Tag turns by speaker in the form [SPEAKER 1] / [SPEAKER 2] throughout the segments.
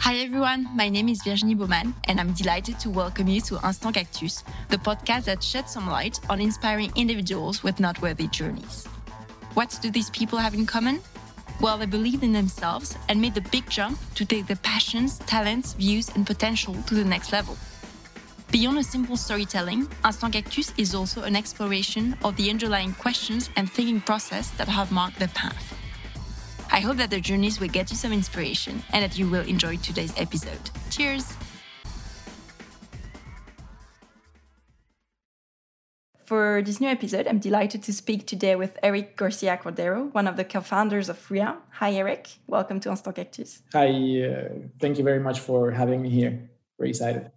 [SPEAKER 1] Hi everyone, my name is Virginie Baumann, and I'm delighted to welcome you to Instant Cactus, the podcast that sheds some light on inspiring individuals with noteworthy journeys. What do these people have in common? Well, they believed in themselves and made the big jump to take their passions, talents, views, and potential to the next level. Beyond a simple storytelling, Instant Cactus is also an exploration of the underlying questions and thinking process that have marked their path. I hope that the journeys will get you some inspiration and that you will enjoy today's episode. Cheers! For this new episode, I'm delighted to speak today with Erick Garcia Cordero, one of the co founders of Rea. Hi, Erick. Welcome to Instant Cactus.
[SPEAKER 2] Hi, uh, thank you very much for having me here. Very excited.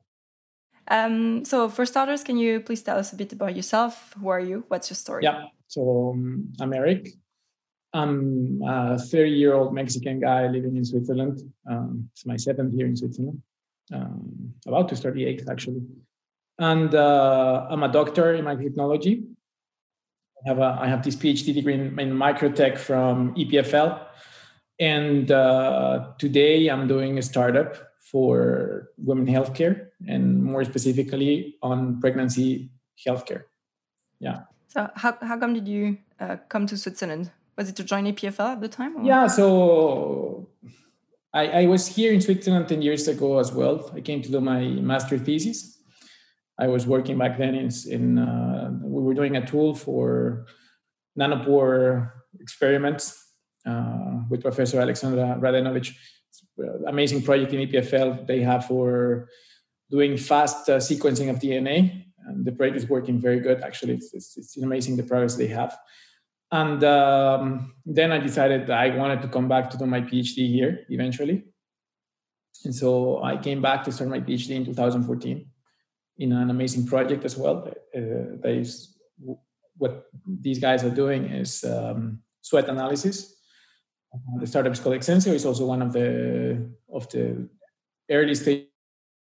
[SPEAKER 1] Um, so, for starters, can you please tell us a bit about yourself? Who are you? What's your story?
[SPEAKER 2] Yeah, so um, I'm Erick. I'm a 30 year old Mexican guy living in Switzerland. Um, it's my seventh year in Switzerland, um, about to start the eighth actually. And uh, I'm a doctor in microtechnology. I have, a, I have this PhD degree in, in microtech from EPFL. And uh, today I'm doing a startup for women healthcare and more specifically on pregnancy healthcare. Yeah.
[SPEAKER 1] So, how, how come did you uh, come to Switzerland? Was it to join EPFL at the time? Or?
[SPEAKER 2] Yeah, so I, I, was here in Switzerland 10 years ago as well. I came to do my master thesis. I was working back then in, in uh, we were doing a tool for nanopore experiments uh, with Professor Aleksandra Radenovic. Amazing project in EPFL they have for doing fast uh, sequencing of DNA. And the project is working very good. Actually, it's, it's, it's amazing the progress they have. And um, then I decided that I wanted to come back to do my PhD here eventually. And so I came back to start my PhD in 2014 in an amazing project as well. Uh, that is what these guys are doing is um, sweat analysis. Uh, the startup is called Xsensio. It's also one of the of the early stage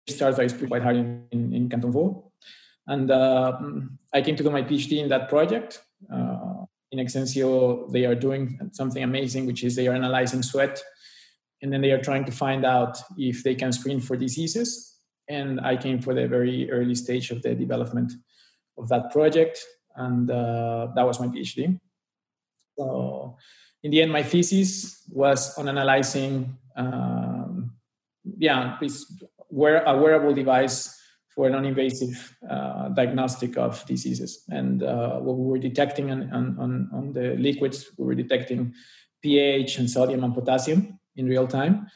[SPEAKER 2] startups that is quite hard in, in, in Canton Vaud. And uh, I came to do my PhD in that project. Uh, in Xsensio, they are doing something amazing, which is they are analyzing sweat, and then they are trying to find out if they can screen for diseases. And I came for the very early stage of the development of that project, and uh, that was my PhD. So, in the end, my thesis was on analyzing, um, yeah, this wear, a wearable device for a non-invasive uh, diagnostic of diseases. And uh, what we were detecting on, on, on, the liquids, we were detecting pH and sodium and potassium in real time.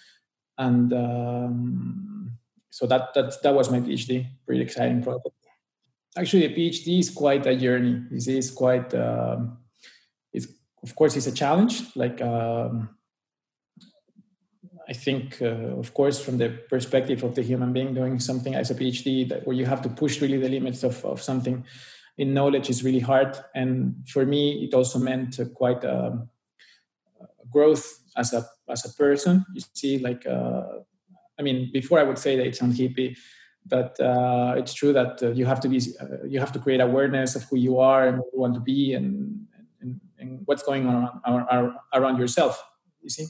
[SPEAKER 2] And um, so that, that, that was my PhD, pretty exciting project. Actually, a PhD is quite a journey. This is quite, uh, it's, of course, it's a challenge. Like um, I think, uh, of course, from the perspective of the human being doing something as a PhD, that where you have to push really the limits of, of something in knowledge is really hard. And for me, it also meant quite a, um, a, growth as a as a person. You see, like, uh, I mean, before I would say that it's on hippie, but uh, it's true that uh, you have to be uh, you have to create awareness of who you are and who you want to be and and, and what's going on around, around yourself. You see.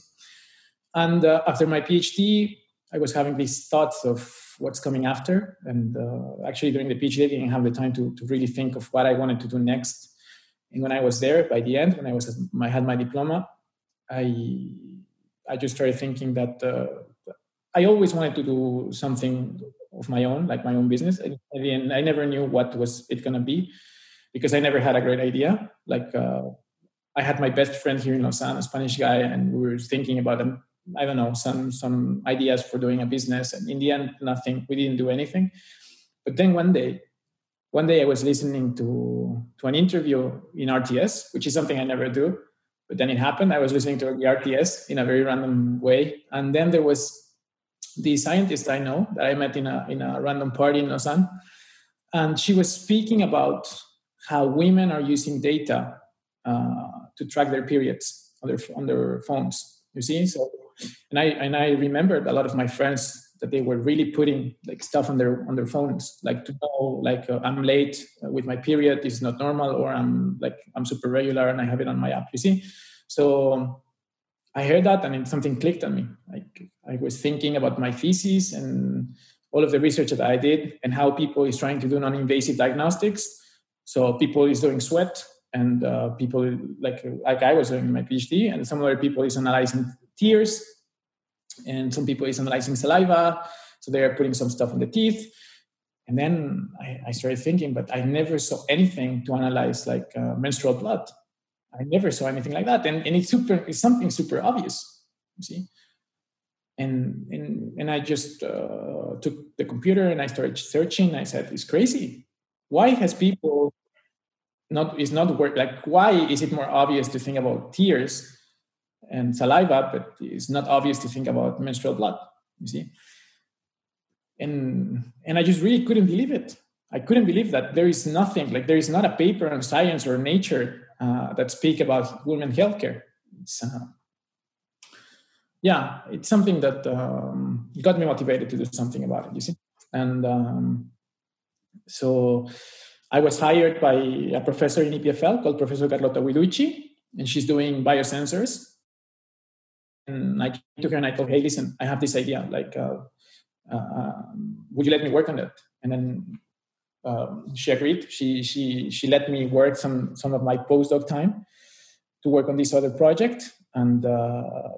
[SPEAKER 2] And uh, after my PhD, I was having these thoughts of what's coming after. And uh, actually, during the PhD, I didn't have the time to, to really think of what I wanted to do next. And when I was there, by the end, when I was I had my diploma, I I just started thinking that uh, I always wanted to do something of my own, like my own business. And, and I never knew what was it going to be because I never had a great idea. Like uh, I had my best friend here in Lausanne, a Spanish guy, and we were thinking about them I don't know, some some ideas for doing a business. And in the end, nothing. We didn't do anything. But then one day, one day I was listening to to an interview in RTS, which is something I never do. But then it happened. I was listening to the RTS in a very random way, and then there was the scientist I know that I met in a in a random party in Lausanne, and she was speaking about how women are using data uh, to track their periods on their on their phones. You see, so and I and I remembered a lot of my friends that they were really putting like stuff on their on their phones, like to know like uh, I'm late with my period, this is not normal, or I'm like I'm super regular and I have it on my app. You see, so I heard that and something clicked on me. Like I was thinking about my thesis and all of the research that I did and how people is trying to do non-invasive diagnostics. So people is doing sweat and uh, people like like I was doing my PhD and some other people is analyzing tears and some people is analyzing saliva. So they are putting some stuff in the teeth. And then I, I started thinking, but I never saw anything to analyze like uh, menstrual blood. I never saw anything like that. And, and it's super, it's something super obvious, you see? And, and, and I just uh, took the computer and I started searching. I said, it's crazy. Why has people not, is not work, like, why is it more obvious to think about tears and saliva, but it's not obvious to think about menstrual blood, you see? And, and I just really couldn't believe it. I couldn't believe that there is nothing, like there is not a paper on science or nature uh, that speak about women healthcare. It's, uh, yeah, it's something that um, got me motivated to do something about it. You see, and um, so I was hired by a professor in EPFL called Professor Carlotta Guiducci, and she's doing biosensors. And I came to her and I told, "Hey, listen, I have this idea. Like, uh, uh would you let me work on that?" And then um, she agreed. She she she let me work some some of my postdoc time to work on this other project, and uh,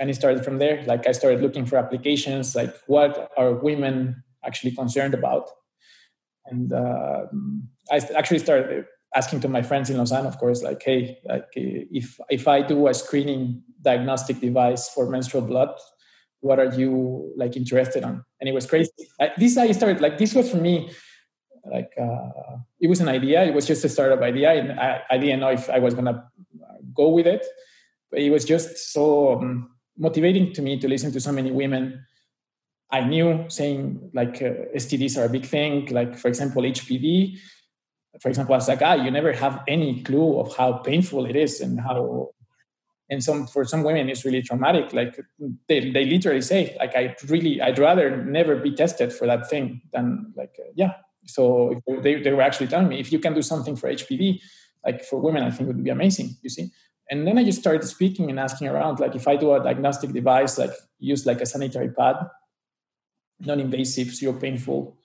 [SPEAKER 2] and it started from there. Like I started looking for applications, like what are women actually concerned about, and uh, I actually started asking to my friends in Lausanne, of course, like, hey, like if if I do a screening diagnostic device for menstrual blood, what are you like interested on? And it was crazy. I, this I started like this was for me like uh, it was an idea it was just a startup idea and I, I didn't know if i was gonna go with it but it was just so um, motivating to me to listen to so many women i knew saying like uh, stds are a big thing like for example hpv for example as a guy you never have any clue of how painful it is and how and some for some women it's really traumatic like they, they literally say like i really i'd rather never be tested for that thing than like uh, yeah so they, they were actually telling me if you can do something for HPV, like for women, I think it would be amazing. You see. And then I just started speaking and asking around, like if I do a diagnostic device, like use like a sanitary pad, non-invasive, zero painful,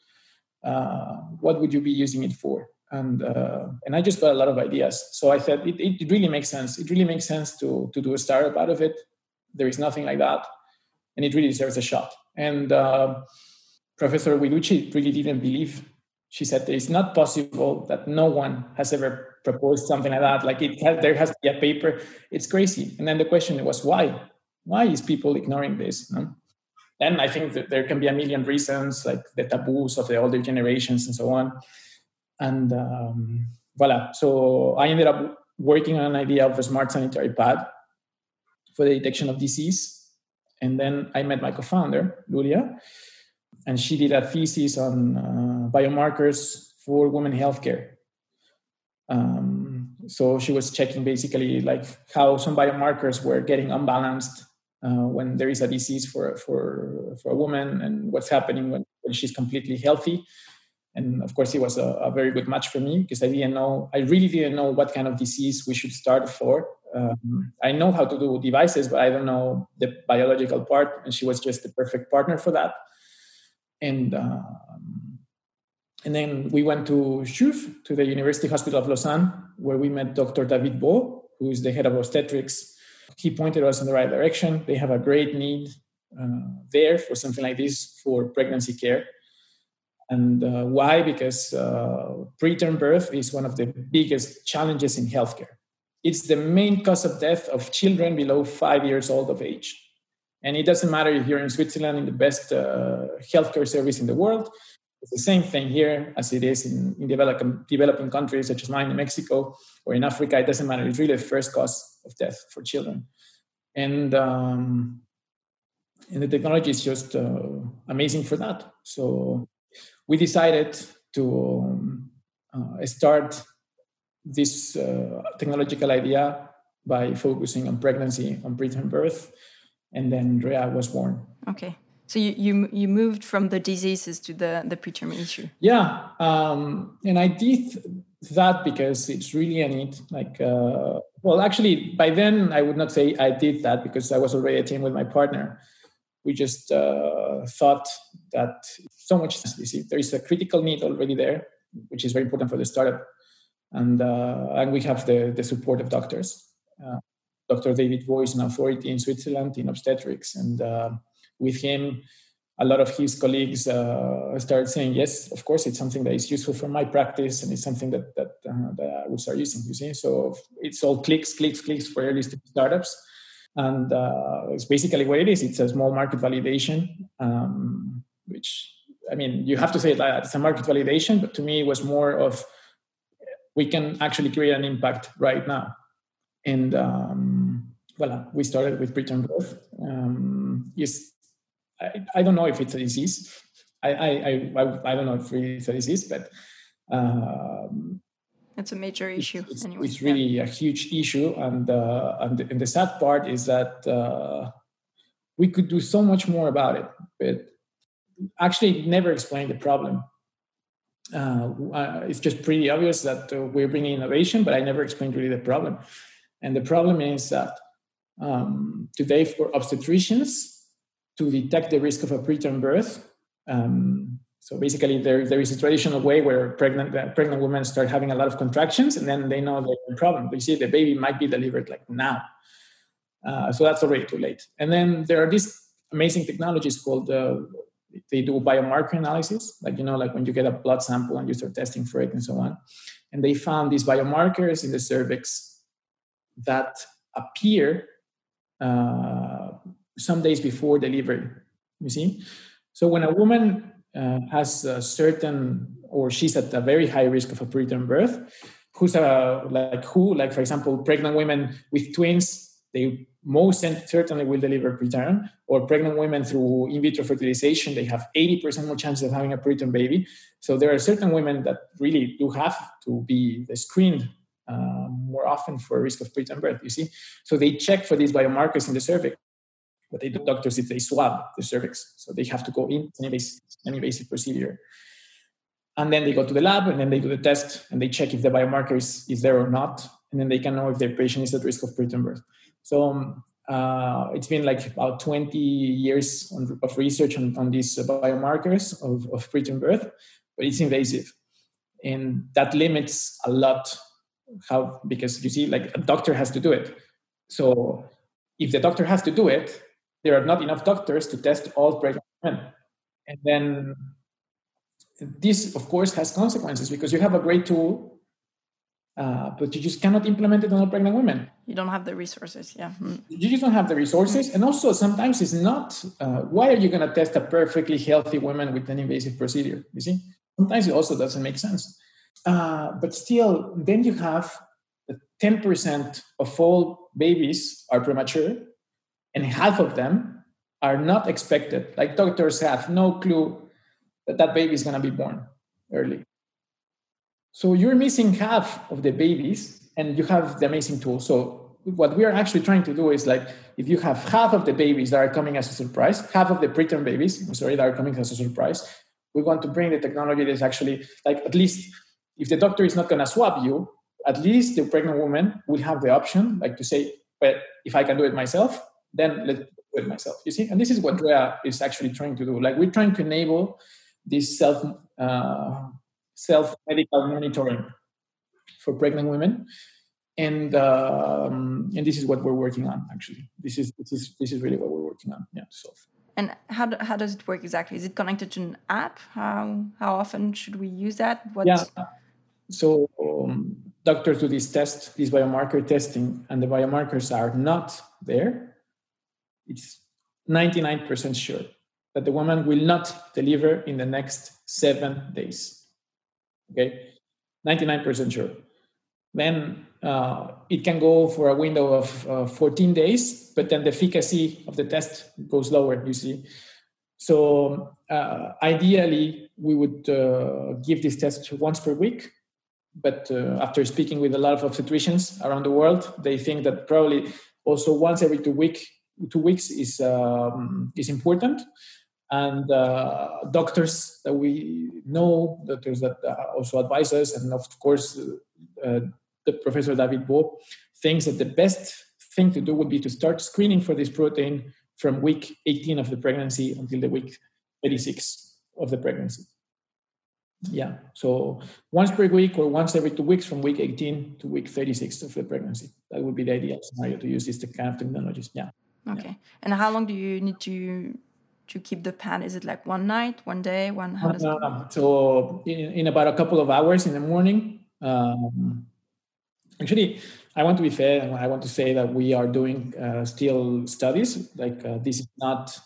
[SPEAKER 2] uh, what would you be using it for? And uh, and I just got a lot of ideas. So I said it, it really makes sense. It really makes sense to to do a startup out of it. There is nothing like that, and it really deserves a shot. And uh, Professor Guiducci really didn't believe she said it's not possible that no one has ever proposed something like that like it has, there has to be a paper it's crazy and then the question was why why is people ignoring this no? and i think that there can be a million reasons like the taboos of the older generations and so on and um, voila so i ended up working on an idea of a smart sanitary pad for the detection of disease and then i met my co-founder Loulia and she did a thesis on uh, biomarkers for women healthcare. Um, so she was checking basically like how some biomarkers were getting unbalanced uh, when there is a disease for for for a woman and what's happening when, when she's completely healthy. And of course, it was a, a, very good match for me because I didn't know, I really didn't know what kind of disease we should start for. Um, I know how to do devices, but I don't know the biological part. And she was just the perfect partner for that and um, and then we went to CHUV, to the University Hospital of Lausanne, where we met Dr. David Baud, who is the head of obstetrics. He pointed us in the right direction. They have a great need uh, there for something like this for pregnancy care. And uh, why? Because uh, preterm birth is one of the biggest challenges in healthcare. It's the main cause of death of children below five years old of age. And it doesn't matter if you're in Switzerland in the best uh, healthcare service in the world. It's the same thing here as it is in, in developing, developing countries such as mine in Mexico or in Africa. It doesn't matter. It's really the first cause of death for children. And, um, and the technology is just uh, amazing for that. So we decided to um, uh, start this uh, technological idea by focusing on pregnancy, on preterm birth, and then Rea was born.
[SPEAKER 1] Okay. So you, you you moved from the diseases to the the preterm issue.
[SPEAKER 2] Yeah, um, and I did that because it's really a need. Like, uh, well, actually, by then I would not say I did that because I was already a team with my partner. We just uh, thought that so much. There is a critical need already there, which is very important for the startup, and uh, and we have the the support of doctors. Uh, Dr. David Voice, an authority in Switzerland in obstetrics, and uh, with him a lot of his colleagues uh, started saying, yes, of course, it's something that is useful for my practice and it's something that, that, uh, that I start using, you see. So it's all clicks, clicks, clicks for early startups. And uh, it's basically what it is. It's a small market validation, um, which, I mean, you have to say that it's a market validation, but to me, it was more of we can actually create an impact right now. And um, well, we started with preterm growth. Um, yes, I, I don't know if it's a disease. I, I, I, I don't know if it's a disease, but um,
[SPEAKER 1] it's a major issue.
[SPEAKER 2] It's,
[SPEAKER 1] anyway.
[SPEAKER 2] it's really yeah. a huge issue, and uh, and, the, and, the, sad part is that uh, we could do so much more about it, but actually never explain the problem. Uh, uh, it's just pretty obvious that uh, we're bringing innovation, but I never explained really the problem. And the problem is that um, today for obstetricians, to detect the risk of a preterm birth. Um, so basically, there, there is a traditional way where pregnant uh, pregnant women start having a lot of contractions, and then they know there's a problem. They see the baby might be delivered like now, uh, so that's already too late. And then there are these amazing technologies called uh, they do biomarker analysis, like you know, like when you get a blood sample and you start testing for it and so on. And they found these biomarkers in the cervix that appear uh, some days before delivery. You see? So when a woman uh, has a certain, or she's at a very high risk of a preterm birth, who's a, like who, like for example, pregnant women with twins, they most certainly will deliver preterm, or pregnant women through in vitro fertilization, they have 80% more chances of having a preterm baby. So there are certain women that really do have to be screened uh, more often for risk of preterm birth, you see? So they check for these biomarkers in the cervix what they do doctors is they swab the cervix. So they have to go in, an invasive, an invasive procedure. And then they go to the lab and then they do the test and they check if the biomarker is, is there or not. And then they can know if their patient is at risk of preterm birth. So um, uh, it's been like about 20 years on, of research on, on these biomarkers of, of preterm birth, but it's invasive. And that limits a lot how, because you see, like a doctor has to do it. So if the doctor has to do it, there are not enough doctors to test all pregnant women. And then this, of course, has consequences because you have a great tool, uh, but you just cannot implement it on all pregnant women.
[SPEAKER 1] You don't have the resources, yeah. Mm.
[SPEAKER 2] You just don't have the resources. And also, sometimes it's not uh, why are you going to test a perfectly healthy woman with an invasive procedure? You see? Sometimes it also doesn't make sense. Uh, but still, then you have 10% of all babies are premature and half of them are not expected. Like doctors have no clue that that baby is going to be born early. So you're missing half of the babies, and you have the amazing tool. So what we are actually trying to do is like if you have half of the babies that are coming as a surprise, half of the preterm babies, sorry, that are coming as a surprise, we want to bring the technology that's actually like at least if the doctor is not going to swab you, at least the pregnant woman will have the option like to say, but if I can do it myself, then let's do it myself. You see, and this is what Rea is actually trying to do. Like we're trying to enable this self uh, self medical monitoring for pregnant women, and um, and this is what we're working on. Actually, this is this is this is really what we're working on. Yeah, to solve.
[SPEAKER 1] And how, do, how does it work exactly? Is it connected to an app? How how often should we use that?
[SPEAKER 2] What's... Yeah. So um, doctors do this test, this biomarker testing, and the biomarkers are not there it's 99% sure that the woman will not deliver in the next seven days. Okay, 99% sure. Then uh, it can go for a window of uh, 14 days, but then the efficacy of the test goes lower, you see. So uh, ideally, we would uh, give this test once per week. But uh, after speaking with a lot of obstetricians around the world, they think that probably also once every two week two weeks is um, is important. and uh, doctors that we know, doctors that uh, also advise us, and of course, uh, the Professor David Baud thinks that the best thing to do would be to start screening for this protein from week 18 of the pregnancy until the week 36 of the pregnancy. Yeah, so once per week or once every two weeks from week 18 to week 36 of the pregnancy. That would be the ideal scenario to use this kind of technologies. Yeah.
[SPEAKER 1] Okay. Yeah. And how long do you need to to keep the pan? Is it like one night, one day, one? How does
[SPEAKER 2] no. So in, in about a couple of hours in the morning. Um, actually, I want to be fair. And I want to say that we are doing uh, still studies. Like uh, this is not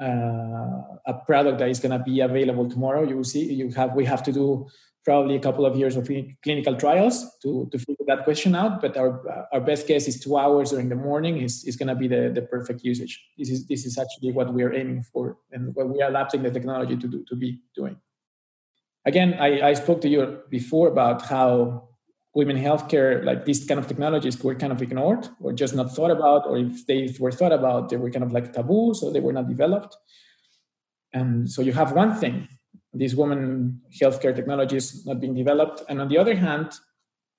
[SPEAKER 2] uh, a product that is going to be available tomorrow. You will see. You have. We have to do probably a couple of years of clinical trials to, to figure that question out. But our our best guess is two hours during the morning is, is going to be the, the perfect usage. This is this is actually what we are aiming for and what we are adapting the technology to do to be doing. Again, I, I spoke to you before about how women healthcare, like these kind of technologies were kind of ignored or just not thought about, or if they were thought about, they were kind of like taboo, so they were not developed. And so you have one thing, these women healthcare technologies not being developed. And on the other hand,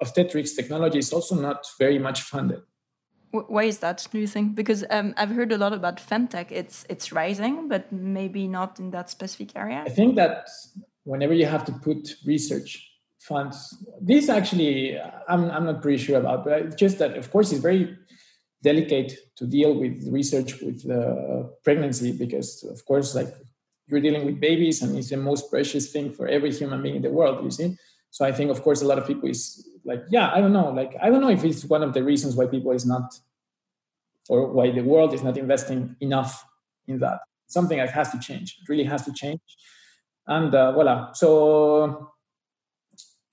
[SPEAKER 2] obstetrics technology is also not very much funded.
[SPEAKER 1] Why is that? Do you think? Because um, I've heard a lot about femtech. It's it's rising, but maybe not in that specific area.
[SPEAKER 2] I think that whenever you have to put research funds. This actually, I'm, I'm not pretty sure about, but it's just that, of course, it's very delicate to deal with research with uh, pregnancy because, of course, like you're dealing with babies and it's the most precious thing for every human being in the world, you see? So I think, of course, a lot of people is like, yeah, I don't know. Like, I don't know if it's one of the reasons why people is not, or why the world is not investing enough in that. Something that has to change. It really has to change. And uh, voila. So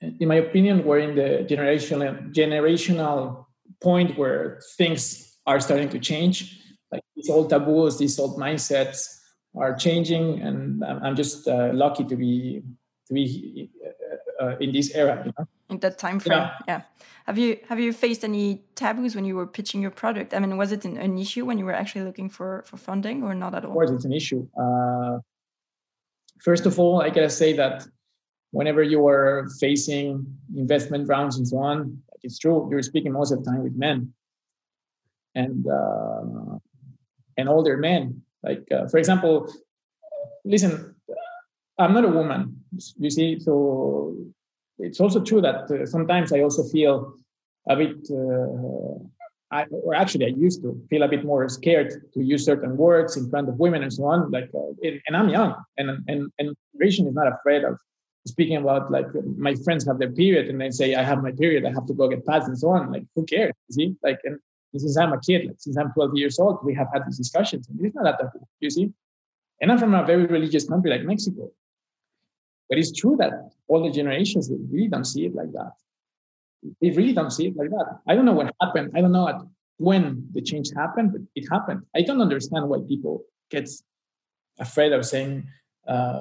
[SPEAKER 2] in my opinion, we're in the generational generational point where things are starting to change. Like these old taboos, these old mindsets are changing, and I'm just uh, lucky to be to be uh, uh, in this era. You know?
[SPEAKER 1] In that time frame, yeah. yeah. Have you have you faced any taboos when you were pitching your product? I mean, was it an, an issue when you were actually looking for for funding, or not at all?
[SPEAKER 2] Of course, it's an issue. Uh, first of all, I gotta say that whenever you are facing investment rounds and so on, it's true you're speaking most of the time with men and uh, and older men. Like uh, for example, listen, I'm not a woman, you see, so it's also true that uh, sometimes I also feel a bit. Uh, I, or actually, I used to feel a bit more scared to use certain words in front of women and so on. Like, uh, and I'm young, and and and generation is not afraid of speaking about like my friends have their period and they say I have my period, I have to go get pads and so on. Like who cares? See, like and since I'm a kid, like since I'm 12 years old, we have had these discussions, and it's not that taboo. You see, and I'm from a very religious country like Mexico, but it's true that all the generations they really don't see it like that. They really don't see it like that. I don't know what happened. I don't know at when the change happened, but it happened. I don't understand why people get afraid of saying. Uh,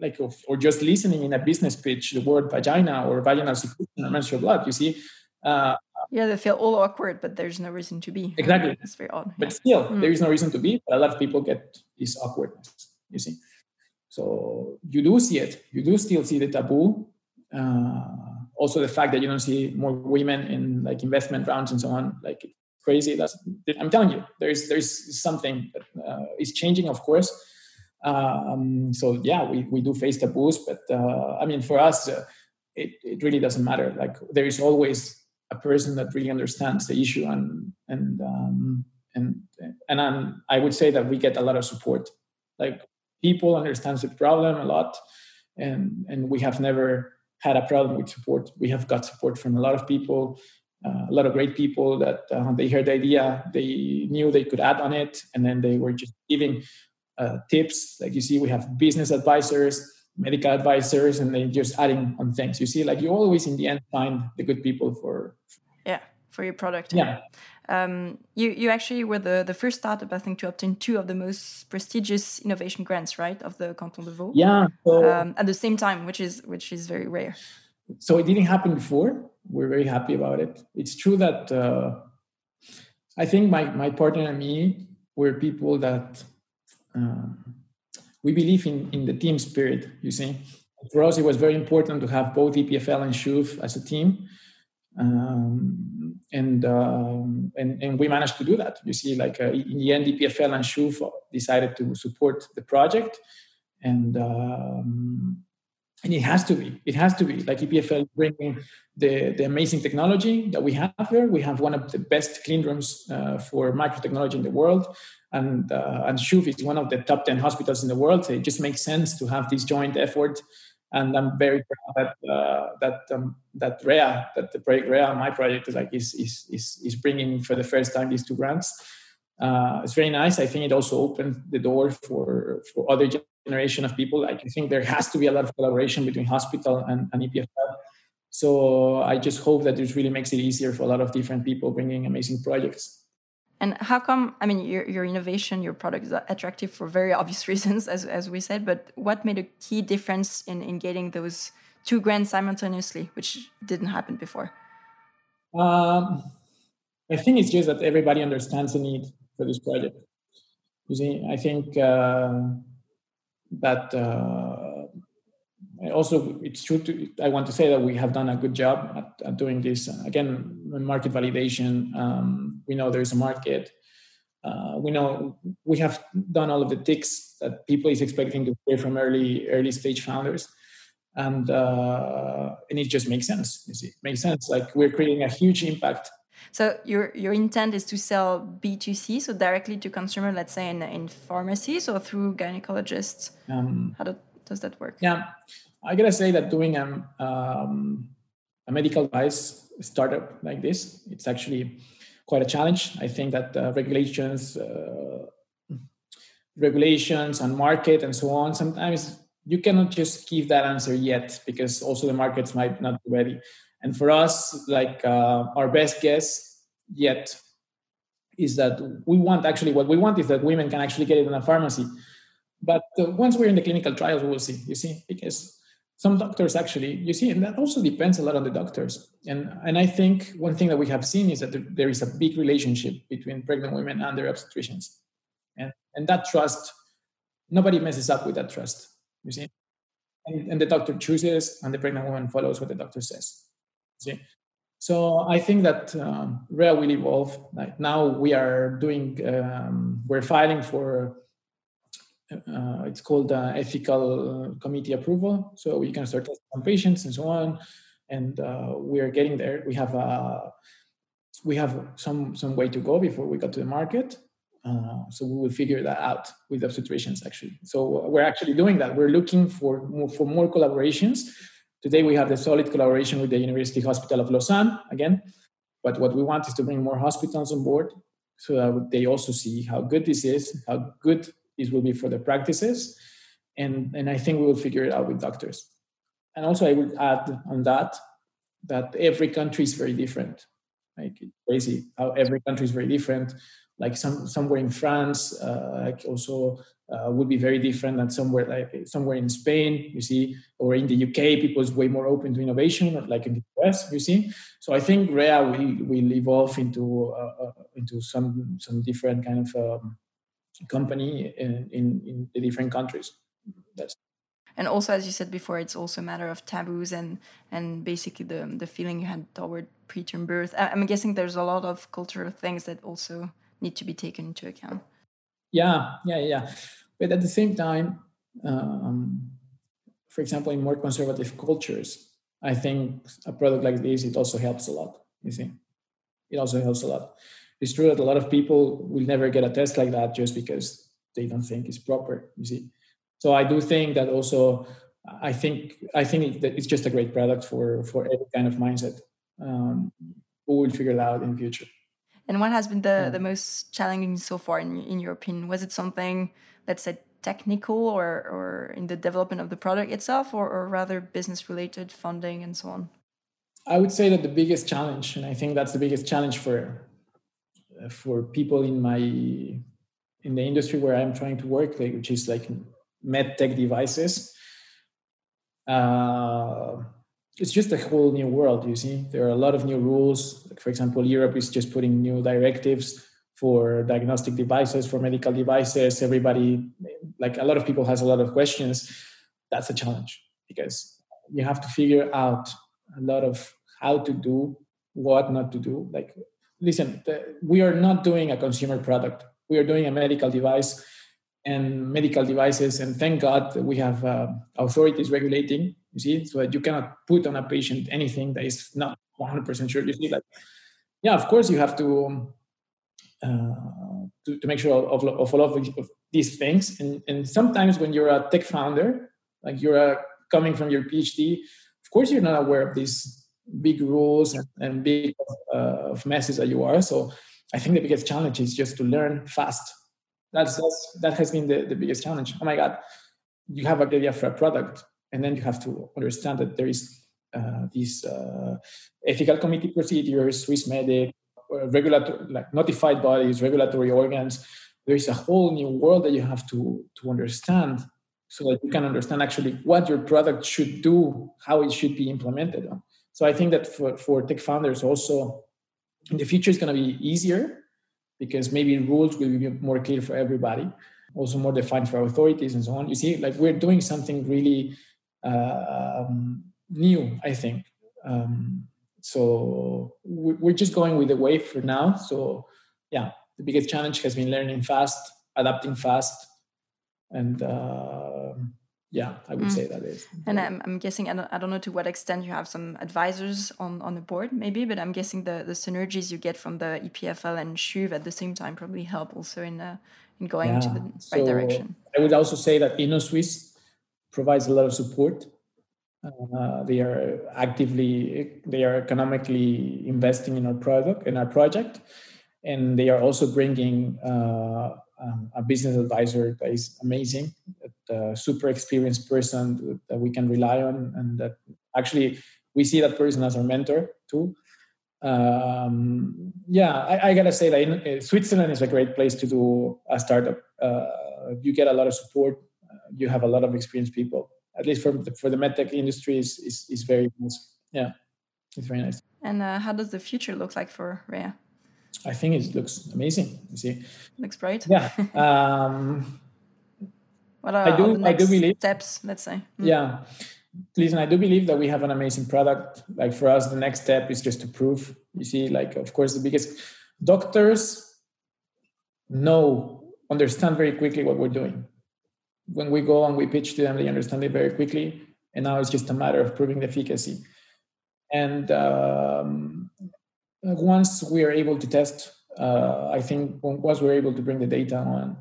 [SPEAKER 2] like of, or just listening in a business pitch the word vagina or vaginal secretion or menstrual blood you see uh,
[SPEAKER 1] yeah they feel all awkward but there's no reason to be
[SPEAKER 2] exactly
[SPEAKER 1] it's very odd
[SPEAKER 2] but yeah. still mm. there is no reason to be but a lot of people get this awkwardness you see so you do see it you do still see the taboo uh, also the fact that you don't see more women in like investment rounds and so on like crazy that's i'm telling you there's there's something that uh, is changing of course um, so yeah, we, we do face taboos, but uh, I mean, for us, uh, it, it really doesn't matter. Like there is always a person that really understands the issue and, and, um, and, and I'm, I would say that we get a lot of support. Like people understands the problem a lot and, and we have never had a problem with support. We have got support from a lot of people, uh, a lot of great people that uh, they heard the idea, they knew they could add on it, and then they were just giving uh, tips. Like you see, we have business advisors, medical advisors, and then just adding on things. You see, like you always in the end find the good people for.
[SPEAKER 1] Yeah, for your product.
[SPEAKER 2] Yeah.
[SPEAKER 1] Um, you you actually were the, the first startup I think to obtain two of the most prestigious innovation grants, right, of the Canton de Vaud.
[SPEAKER 2] Yeah.
[SPEAKER 1] So, um, at the same time, which is which is very rare.
[SPEAKER 2] So it didn't happen before. We're very happy about it. It's true that uh, I think my my partner and me were people that um, we believe in in the team spirit. You see, for us, it was very important to have both EPFL and CHUV as a team. Um, and, um, and and we managed to do that. You see, like uh, in the end, EPFL and CHUV decided to support the project, and um, and it has to be. It has to be like EPFL bringing the the amazing technology that we have here. We have one of the best clean rooms uh, for microtechnology in the world, and uh, and CHUV is one of the top ten hospitals in the world. So it just makes sense to have this joint effort and I'm very proud that uh, that um, that Rea, that the project Rea, my project is like is is is, is bringing for the first time these two grants. Uh, it's very nice. I think it also opened the door for for other generation of people. Like I think there has to be a lot of collaboration between hospital and, and EPFL. So I just hope that it really makes it easier for a lot of different people bringing amazing projects.
[SPEAKER 1] And how come, I mean, your, your innovation, your product is attractive for very obvious reasons, as, as we said, but what made a key difference in, in getting those two grants simultaneously, which didn't happen before?
[SPEAKER 2] Um, I think it's just that everybody understands the need for this project. You see, I think uh, that uh, also it's true to, I want to say that we have done a good job at, at doing this. Again, market validation, um, we know there's a market. Uh, we know we have done all of the ticks that people is expecting to hear from early early stage founders, and uh, and it just makes sense. You see, it makes sense. Like we're creating a huge impact.
[SPEAKER 1] So your your intent is to sell B two C, so directly to consumer, let's say in in pharmacies or through gynecologists. Um, How do, does that work?
[SPEAKER 2] Yeah, I gotta say that doing um, um, a medical device startup like this, it's actually quite a challenge. I think that uh, regulations, uh, regulations and market and so on, sometimes you cannot just give that answer yet because also the markets might not be ready. And for us, like uh, our best guess yet is that we want actually what we want is that women can actually get it in a pharmacy. But uh, once we're in the clinical trials, we will see. You see, because some doctors actually you see and that also depends a lot on the doctors. And and i think one thing that we have seen is that there is a big relationship between pregnant women and their obstetricians. And and that trust nobody messes up with that trust you see. And, and the doctor chooses and the pregnant woman follows what the doctor says see. So i think that um, Rea will evolve. Like now we are doing um, we're filing for uh, it's called uh, ethical committee approval. So we can start testing on patients and so on. And uh, we are getting there. We have uh, we have some some way to go before we got to the market. Uh, so we will figure that out with obstetricians actually. So we're actually doing that. We're looking for more, for more collaborations. Today we have the solid collaboration with the University Hospital of Lausanne again. But what we want is to bring more hospitals on board so that they also see how good this is, how good this will be for the practices. And, and I think we will figure it out with doctors. And also, I would add on that that every country is very different. Like it's crazy how every country is very different. Like some somewhere in France, uh, like also uh, would be very different than somewhere like somewhere in Spain, you see, or in the UK, people is way more open to innovation, like in the US, you see. So I think Rea will will evolve into uh, uh into some some different kind of um, company in, in, in the different countries. That's
[SPEAKER 1] and also as you said before it's also a matter of taboos and and basically the the feeling you had toward preterm birth. I'm guessing there's a lot of cultural things that also need to be taken into account.
[SPEAKER 2] Yeah yeah yeah. But at the same time um, for example in more conservative cultures i think a product like this it also helps a lot you see? It also helps a lot it's true that a lot of people will never get a test like that just because they don't think it's proper you see. So i do think that also i think i think that it's just a great product for for every kind of mindset um, we will figure it out in the future.
[SPEAKER 1] And what has been the the most challenging so far in, in your opinion? Was it something let's say technical or or in the development of the product itself or, or rather business related funding and so on?
[SPEAKER 2] I would say that the biggest challenge and i think that's the biggest challenge for for people in my in the industry where I'm trying to work, like, which is like med tech devices. Uh, it's just a whole new world. You see, there are a lot of new rules. Like for example, Europe is just putting new directives for diagnostic devices, for medical devices. Everybody, like a lot of people, has a lot of questions. That's a challenge because you have to figure out a lot of how to do what not to do. Like, listen, the, we are not doing a consumer product. We are doing a medical device and medical devices. And thank God we have uh, authorities regulating. You see, so that you cannot put on a patient anything that is not 100% sure. You see, like, yeah, of course you have to uh, to, to, make sure of, of all of, of these things. And, and sometimes when you're a tech founder, like you're a, coming from your PhD, of course you're not aware of these big rules and, big uh, of messes that you are. So I think the biggest challenge is just to learn fast. That's, that's that has been the, the biggest challenge. Oh my God, you have a good idea for a product, and then you have to understand that there is uh, these uh, ethical committee procedures, Swissmedic, uh, regulatory, like notified bodies, regulatory organs. There is a whole new world that you have to to understand, so that you can understand actually what your product should do, how it should be implemented. So I think that for, for tech founders also in the future it's going to be easier because maybe rules will be more clear for everybody, also more defined for authorities and so on. You see, like we're doing something really uh, new, I think. Um, so we're just going with the wave for now. So yeah, the biggest challenge has been learning fast, adapting fast, and uh, yeah i would mm. say that is
[SPEAKER 1] and I'm, I'm guessing I don't, I don't know to what extent you have some advisors on on the board maybe but i'm guessing the the synergies you get from the epfl and CHUV at the same time probably help also in uh, in going yeah. to the right so direction
[SPEAKER 2] i would also say that Innosuisse provides a lot of support uh, they are actively they are economically investing in our product in our project and they are also bringing uh, um, a business advisor that is amazing, a super experienced person that we can rely on, and that actually we see that person as our mentor too. Um, yeah, I, I, gotta say that in, uh, Switzerland is a great place to do a startup. Uh, you get a lot of support. Uh, you have a lot of experienced people. At least for the, for the medtech industry, is, is, is very nice. Yeah, it's very nice.
[SPEAKER 1] And uh, how does the future look like for Rea?
[SPEAKER 2] I think it looks amazing. You see,
[SPEAKER 1] looks bright.
[SPEAKER 2] Yeah. Um,
[SPEAKER 1] what are I do, I do believe, steps? Let's say.
[SPEAKER 2] Mm. Yeah. Listen, I do believe that we have an amazing product. Like for us, the next step is just to prove. You see, like of course, the biggest doctors know, understand very quickly what we're doing. When we go and we pitch to them, they understand it very quickly. And now it's just a matter of proving the efficacy. And um, once we are able to test, uh, I think once we're able to bring the data on,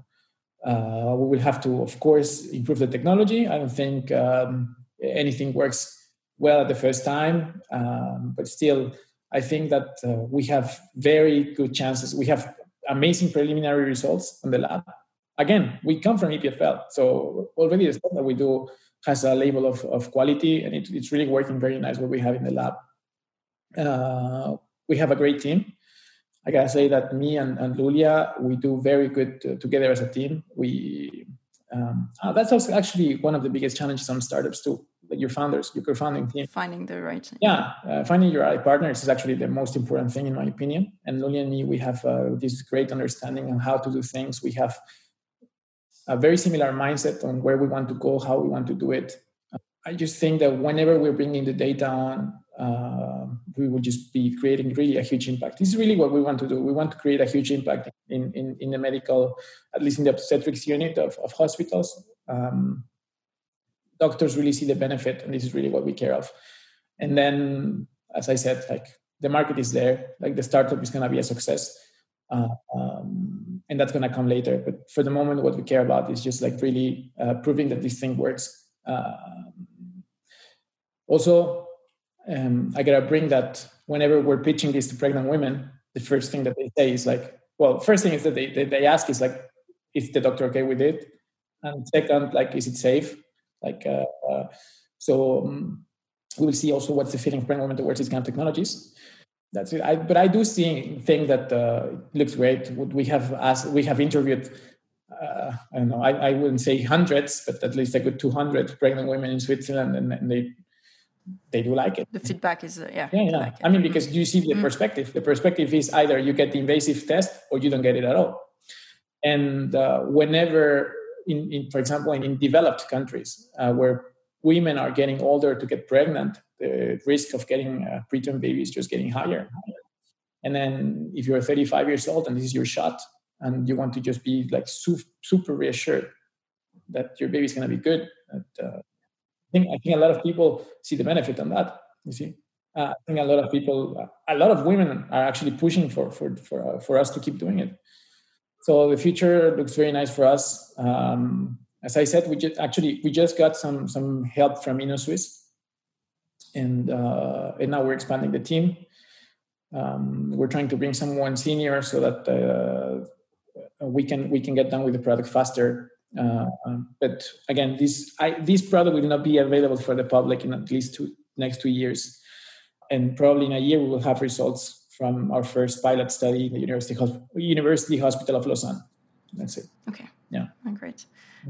[SPEAKER 2] uh, we will have to, of course, improve the technology. I don't think um, anything works well at the first time, um, but still, I think that uh, we have very good chances. We have amazing preliminary results on the lab. Again, we come from EPFL, so already the stuff that we do has a label of, of quality, and it, it's really working very nice what we have in the lab. We have a great team. I gotta say that me and, and Loulia, we do very good uh, together as a team. We um, uh, that's also actually one of the biggest challenges on startups too. Like your founders, your co-founding team.
[SPEAKER 1] Finding the right.
[SPEAKER 2] Yeah, uh, finding your right partners is actually the most important thing in my opinion. And Loulia and me, we have uh, this great understanding on how to do things. We have a very similar mindset on where we want to go, how we want to do it. I just think that whenever we're bringing the data on, uh, we will just be creating really a huge impact. This is really what we want to do. We want to create a huge impact in, in, in the medical, at least in the obstetrics unit of, of hospitals. Um, doctors really see the benefit, and this is really what we care of. And then, as I said, like the market is there, like the startup is going to be a success. Uh, um, and that's going to come later. But for the moment, what we care about is just like really uh, proving that this thing works. Uh, also, um, I gotta bring that whenever we're pitching this to pregnant women, the first thing that they say is like, well, first thing is that they, they, they ask is like, is the doctor okay with it? And second, like, is it safe? Like, uh, uh, so um, we will see also what's the feeling of pregnant women towards these kind of technologies. That's it. I, but I do see think that uh, looks great. What we have asked, we have interviewed uh, I don't know, I, I, wouldn't say hundreds, but at least a good 200 pregnant women in Switzerland, and, and they they do like it.
[SPEAKER 1] The feedback is uh, yeah.
[SPEAKER 2] Yeah, yeah.
[SPEAKER 1] Like
[SPEAKER 2] I mean, because you see the
[SPEAKER 1] Mm.
[SPEAKER 2] perspective. The perspective is either you get the invasive test or you don't get it at all. And uh, whenever, in, in for example, in, in developed countries uh, where women are getting older to get pregnant, the risk of getting a preterm baby is just getting higher and higher. And then if you're 35 years old and this is your shot, and you want to just be like su- super reassured that your baby's going to be good, that, uh, think I think a lot of people see the benefit on that. You see, uh, I think a lot of people, a lot of women are actually pushing for for for uh, for us to keep doing it. So the future looks very nice for us. Um, as I said, we just actually we just got some some help from Innosuisse, and uh, and now we're expanding the team. Um, we're trying to bring someone senior so that uh, we can we can get done with the product faster. Uh, but again, this I, this product will not be available for the public in at least two next two years, and probably in a year we will have results from our first pilot study in the University University Hospital of Lausanne. That's it.
[SPEAKER 1] Okay.
[SPEAKER 2] Yeah.
[SPEAKER 1] Oh, great.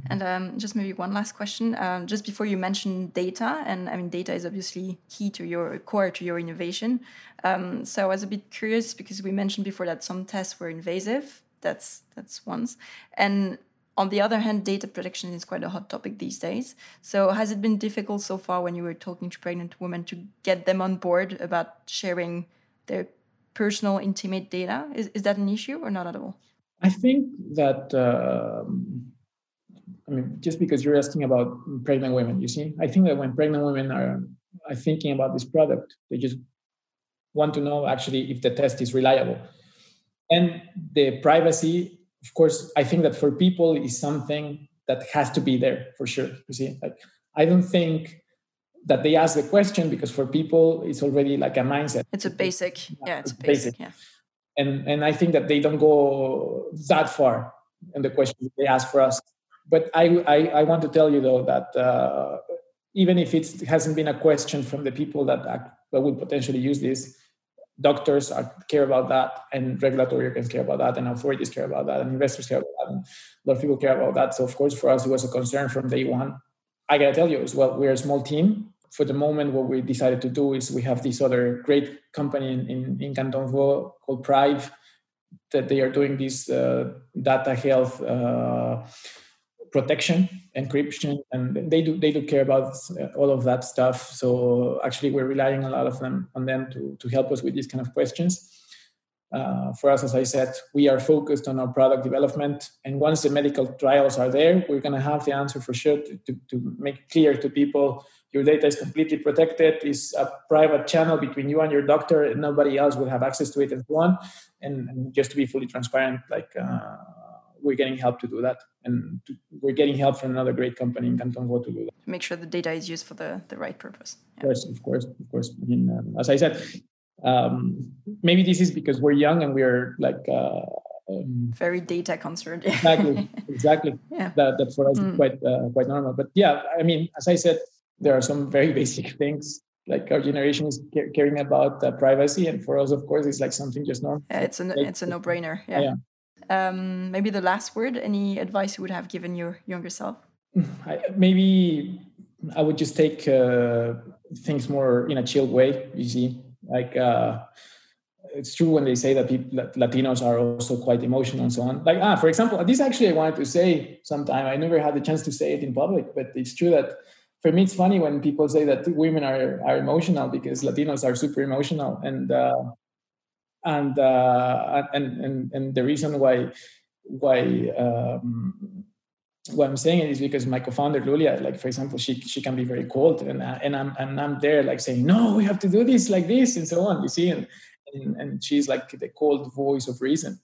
[SPEAKER 1] And um, just maybe one last question. Um, just before you mentioned data, and I mean, data is obviously key to your core to your innovation. Um, so I was a bit curious because we mentioned before that some tests were invasive. That's that's once, and on the other hand, data protection is quite a hot topic these days. So has it been difficult so far when you were talking to pregnant women to get them on board about sharing their personal, intimate data? Is is that an issue or not at all?
[SPEAKER 2] I think that. Um, I mean, just because you're asking about pregnant women, you see, I think that when pregnant women are, are thinking about this product, they just want to know actually if the test is reliable. And the privacy, of course, I think that for people is something that has to be there for sure. You see, like I don't think that they ask the question because for people it's already like a mindset.
[SPEAKER 1] It's a basic, yeah, it's,
[SPEAKER 2] it's
[SPEAKER 1] basic,
[SPEAKER 2] basic.
[SPEAKER 1] yeah.
[SPEAKER 2] And and I think that they don't go that far in the questions they ask for us but I, I, I, want to tell you though that uh, even if it hasn't been a question from the people that, that would potentially use this, doctors are, care about that, and regulatory organs care about that, and authorities care about that, and investors care about that, and a lot of people care about that. So of course, for us, it was a concern from day one. I gotta tell you as well, we're a small team. For the moment, what we decided to do is we have this other great company in, in, in Canton Vaud called Prive that they are doing this uh, data health uh, protection encryption and they do they do care about all of that stuff. So actually we're relying a lot of them on them to, to help us with these kind of questions. Uh, for us as i said we are focused on our product development. And once the medical trials are there we're going to have the answer for sure to, to, to make clear to people your data is completely protected. It's a private channel between you and your doctor. And nobody else will have access to it and so on and, and just to be fully transparent like uh, we're getting help to do that and to, we're getting help from another great company in canton Vaud to do that
[SPEAKER 1] Make sure the data is used for the, the right purpose.
[SPEAKER 2] of course of course of course I mean, um, as i said um, maybe this is because we're young and we're like uh, um,
[SPEAKER 1] Very data concerned.
[SPEAKER 2] exactly exactly
[SPEAKER 1] Yeah.
[SPEAKER 2] that, that for us
[SPEAKER 1] Mm.
[SPEAKER 2] is quite uh, quite normal but yeah i mean as i said there are some very basic things like our generation is caring about uh, privacy and for us of course it's like something just normal
[SPEAKER 1] Yeah, it's a it's a no brainer. Yeah.
[SPEAKER 2] Yeah.
[SPEAKER 1] Um, maybe the last word. Any advice you would have given your younger self?
[SPEAKER 2] I, maybe I would just take uh, things more in a chill way. You see, like uh, it's true when they say that people Latinos are also quite emotional and so on. Like ah, for example, this actually I wanted to say sometime. I never had the chance to say it in public, but it's true that for me it's funny when people say that women are are emotional because Latinos are super emotional and. Uh, and, uh, and and and the reason why why um, what I'm saying is because my co-founder Loulia, like for example, she she can be very cold, and I- and I'm and I'm there like saying, no, we have to do this like this and so on. You see, and and, and she's like the cold voice of reason.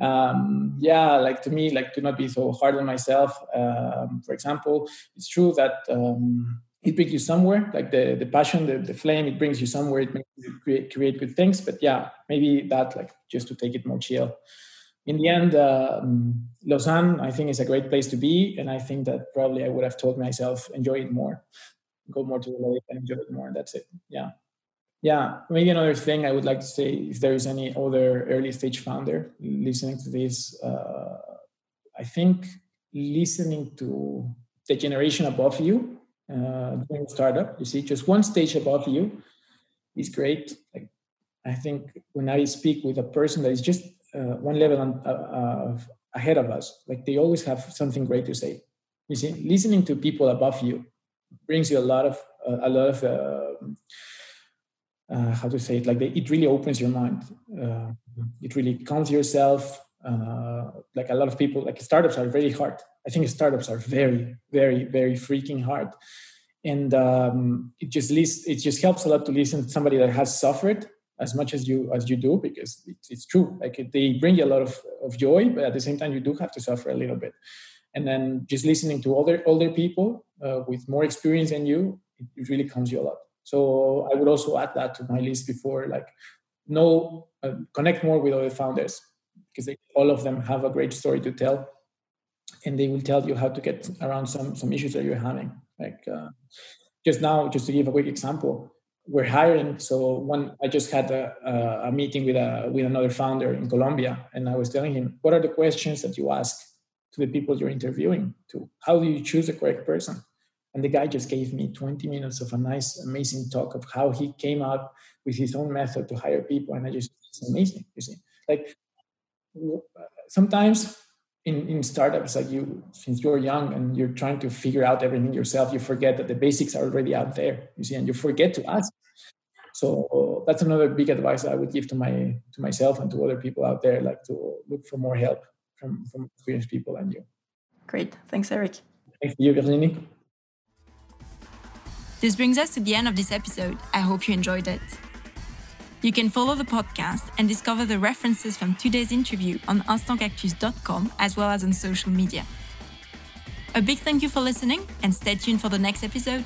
[SPEAKER 2] Um, yeah, like to me, like to not be so hard on myself. Um, for example, it's true that um, it brings you somewhere, like the the passion, the, the flame, it brings you somewhere. It makes you create create good things. But yeah, maybe that like just to take it more chill in the end, um, Lausanne, I think, is a great place to be. And I think that probably I would have told myself, enjoy it more, go more to the lake and enjoy it more. And that's it. Yeah. Yeah. Maybe another thing I would like to say if there is any other early stage founder listening to this, uh, I think listening to the generation above you uh, doing startup. You see, just one stage above you is great. Like I think when I speak with a person that is just uh, one level on, uh, ahead of us, like they always have something great to say. You see, listening to people above you brings you a lot of uh, a lot of uh, uh, how to say it like they, it really opens your mind uh, it really calms yourself uh, like a lot of people like startups are very hard. I think startups are very very very freaking hard. And um, it just least, it just helps a lot to listen to somebody that has suffered as much as you as you do because it's, it's true. Like they bring you a lot of, of joy but at the same time you do have to suffer a little bit. And then just listening to older older people uh, with more experience than you it, really calms you a lot. So I would also add that to my list before, like, know, uh, connect more with other founders because all of them have a great story to tell, and they will tell you how to get around some some issues that you're having. Like uh, just now, just to give a quick example, we're hiring. So one, I just had a, a meeting with a with another founder in Colombia, and I was telling him, what are the questions that you ask to the people you're interviewing? To how do you choose the correct person? And the guy just gave me 20 minutes of a nice, amazing talk of how he came up with his own method to hire people. And I just, it's amazing, you see. Like sometimes in, in startups, like you, since you're young and you're trying to figure out everything yourself, you forget that the basics are already out there, you see, and you forget to ask. So that's another big advice I would give to my to myself and to other people out there, like to look for more help from, from experienced people and you.
[SPEAKER 1] Great. Thanks, Erick.
[SPEAKER 2] Thank you, Virginie.
[SPEAKER 1] This brings us to the end of this episode. I hope you enjoyed it. You can follow the podcast and discover the references from today's interview on instantcactus.com as well as on social media. A big thank you for listening and stay tuned for the next episode.